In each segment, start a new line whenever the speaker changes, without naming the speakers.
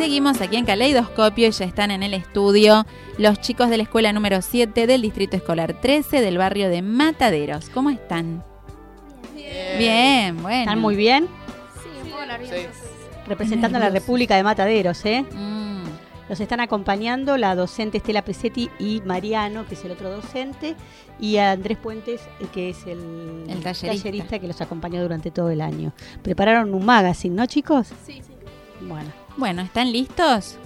Seguimos aquí en Caleidoscopio y ya están en el estudio los chicos de la escuela número 7 del Distrito Escolar 13 del barrio de Mataderos. ¿Cómo están?
Bien.
Bien, bueno.
¿Están muy bien?
Sí, un poco nerviosos.
Representando a la República de Mataderos, ¿eh?
Mm,
Los están acompañando la docente Estela Presetti y Mariano, que es el otro docente, y a Andrés Puentes, eh, que es el,
El tallerista.
que los acompañó durante todo el año. Prepararon un magazine, ¿no, chicos?
Sí, sí.
Bueno.
Bueno, ¿están listos?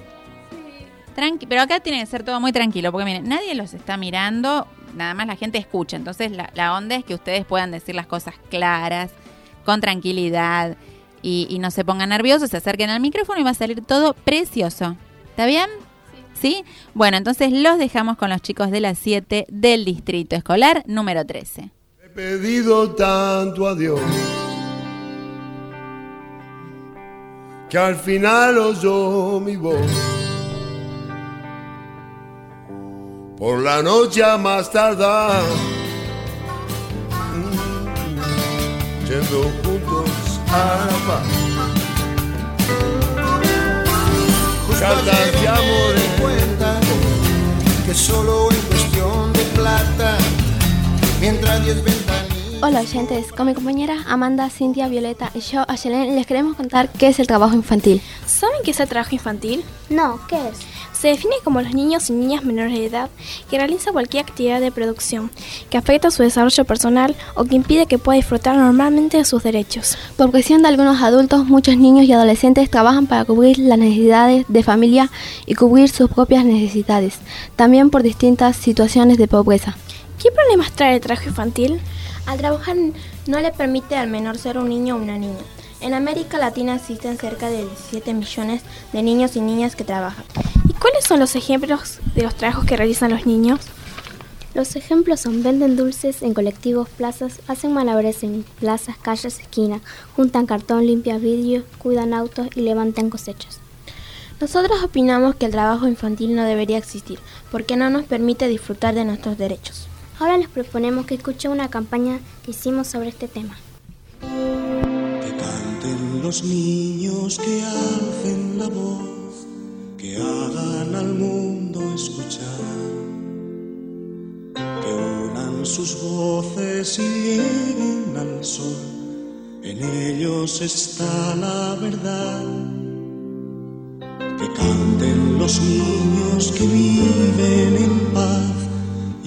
Tranqui, pero acá tiene que ser todo muy tranquilo, porque miren, nadie los está mirando, nada más la gente escucha. Entonces la, la onda es que ustedes puedan decir las cosas claras, con tranquilidad, y, y no se pongan nerviosos, se acerquen al micrófono y va a salir todo precioso. ¿Está bien? Sí. Bueno, entonces los dejamos con los chicos de las 7 del Distrito Escolar número 13.
He pedido tanto a Dios que al final oyó mi voz. Por la noche a más tardar, mm, yendo juntos a la paz. Cartas de amor
di cuenta que solo en cuestión de plata, mientras diez ventanillas.
Hola oyentes, con mi compañera Amanda, Cintia, Violeta y yo, Ayelen, les queremos contar qué es el trabajo infantil.
¿Saben qué es el trabajo infantil?
No, ¿qué es?
Se define como los niños y niñas menores de edad que realizan cualquier actividad de producción que afecta su desarrollo personal o que impide que pueda disfrutar normalmente de sus derechos.
Por presión de algunos adultos, muchos niños y adolescentes trabajan para cubrir las necesidades de familia y cubrir sus propias necesidades, también por distintas situaciones de pobreza.
¿Qué problemas trae el trabajo infantil?
Al trabajar no le permite al menor ser un niño o una niña. En América Latina existen cerca de 17 millones de niños y niñas que trabajan.
¿Y cuáles son los ejemplos de los trabajos que realizan los niños?
Los ejemplos son venden dulces en colectivos, plazas, hacen malabares en plazas, calles, esquinas, juntan cartón, limpian vidrio, cuidan autos y levantan cosechas.
Nosotros opinamos que el trabajo infantil no debería existir porque no nos permite disfrutar de nuestros derechos.
Ahora les proponemos que escuchen una campaña que hicimos sobre este tema.
Que canten los niños, que alcen la voz, que hagan al mundo escuchar. Que unan sus voces y lleguen al sol, en ellos está la verdad. Que canten los niños que viven en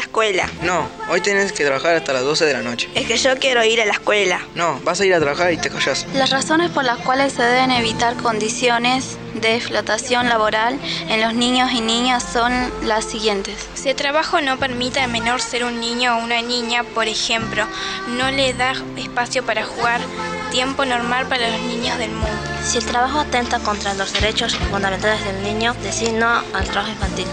La escuela.
No, hoy tienes que trabajar hasta las 12 de la noche.
Es que yo quiero ir a la escuela.
No, vas a ir a trabajar y te callas.
Las razones por las cuales se deben evitar condiciones de explotación laboral en los niños y niñas son las siguientes.
Si el trabajo no permite al menor ser un niño o una niña, por ejemplo, no le da espacio para jugar, tiempo normal para los niños del mundo.
Si el trabajo atenta contra los derechos fundamentales del niño, decir no al trabajo infantil.